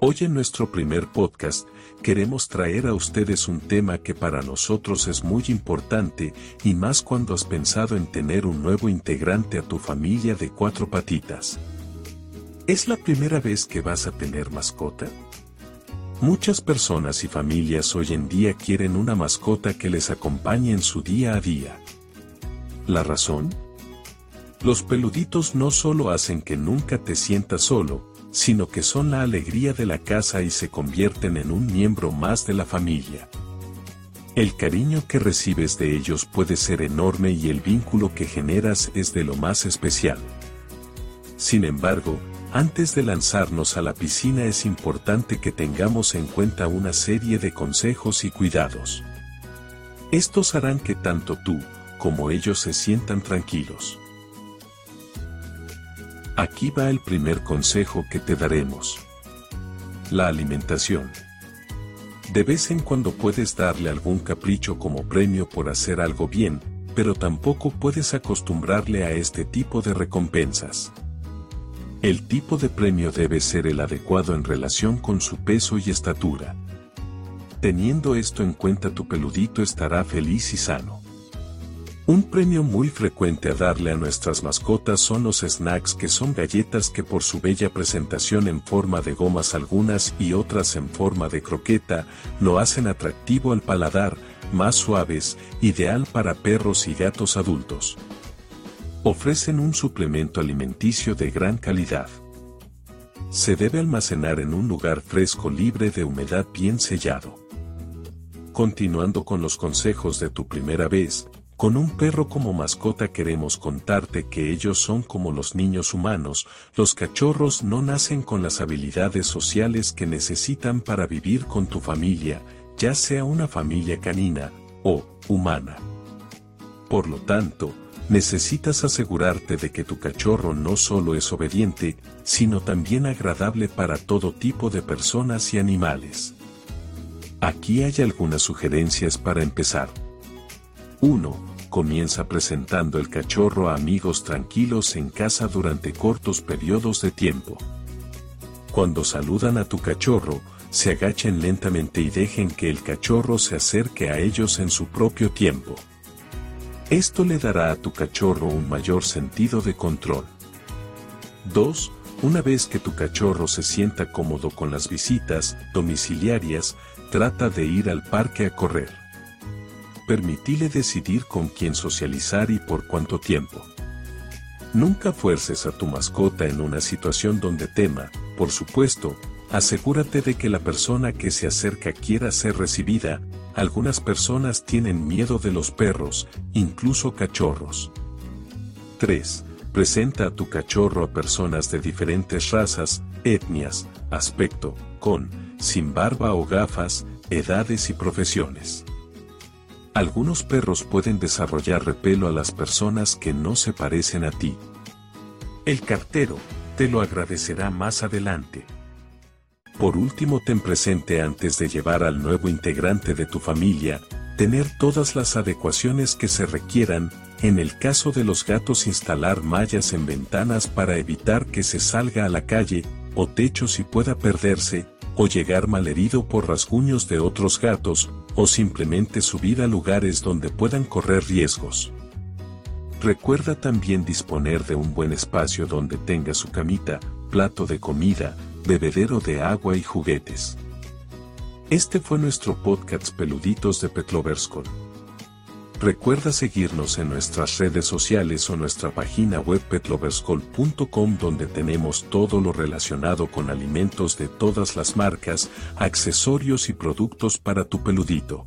Hoy en nuestro primer podcast queremos traer a ustedes un tema que para nosotros es muy importante y más cuando has pensado en tener un nuevo integrante a tu familia de cuatro patitas. ¿Es la primera vez que vas a tener mascota? Muchas personas y familias hoy en día quieren una mascota que les acompañe en su día a día. ¿La razón? Los peluditos no solo hacen que nunca te sientas solo, sino que son la alegría de la casa y se convierten en un miembro más de la familia. El cariño que recibes de ellos puede ser enorme y el vínculo que generas es de lo más especial. Sin embargo, antes de lanzarnos a la piscina es importante que tengamos en cuenta una serie de consejos y cuidados. Estos harán que tanto tú como ellos se sientan tranquilos. Aquí va el primer consejo que te daremos. La alimentación. De vez en cuando puedes darle algún capricho como premio por hacer algo bien, pero tampoco puedes acostumbrarle a este tipo de recompensas. El tipo de premio debe ser el adecuado en relación con su peso y estatura. Teniendo esto en cuenta tu peludito estará feliz y sano. Un premio muy frecuente a darle a nuestras mascotas son los snacks que son galletas que por su bella presentación en forma de gomas algunas y otras en forma de croqueta, lo hacen atractivo al paladar, más suaves, ideal para perros y gatos adultos. Ofrecen un suplemento alimenticio de gran calidad. Se debe almacenar en un lugar fresco libre de humedad bien sellado. Continuando con los consejos de tu primera vez, con un perro como mascota queremos contarte que ellos son como los niños humanos, los cachorros no nacen con las habilidades sociales que necesitan para vivir con tu familia, ya sea una familia canina o humana. Por lo tanto, necesitas asegurarte de que tu cachorro no solo es obediente, sino también agradable para todo tipo de personas y animales. Aquí hay algunas sugerencias para empezar. 1 comienza presentando el cachorro a amigos tranquilos en casa durante cortos periodos de tiempo. Cuando saludan a tu cachorro, se agachen lentamente y dejen que el cachorro se acerque a ellos en su propio tiempo. Esto le dará a tu cachorro un mayor sentido de control. 2. Una vez que tu cachorro se sienta cómodo con las visitas domiciliarias, trata de ir al parque a correr permitile decidir con quién socializar y por cuánto tiempo. Nunca fuerces a tu mascota en una situación donde tema, por supuesto, asegúrate de que la persona que se acerca quiera ser recibida, algunas personas tienen miedo de los perros, incluso cachorros. 3. Presenta a tu cachorro a personas de diferentes razas, etnias, aspecto, con, sin barba o gafas, edades y profesiones. Algunos perros pueden desarrollar repelo a las personas que no se parecen a ti. El cartero te lo agradecerá más adelante. Por último, ten presente antes de llevar al nuevo integrante de tu familia, tener todas las adecuaciones que se requieran, en el caso de los gatos instalar mallas en ventanas para evitar que se salga a la calle, o techos y pueda perderse, o llegar malherido por rasguños de otros gatos, o simplemente subir a lugares donde puedan correr riesgos. Recuerda también disponer de un buen espacio donde tenga su camita, plato de comida, bebedero de agua y juguetes. Este fue nuestro podcast Peluditos de Petloverscon. Recuerda seguirnos en nuestras redes sociales o nuestra página web petloverscol.com donde tenemos todo lo relacionado con alimentos de todas las marcas, accesorios y productos para tu peludito.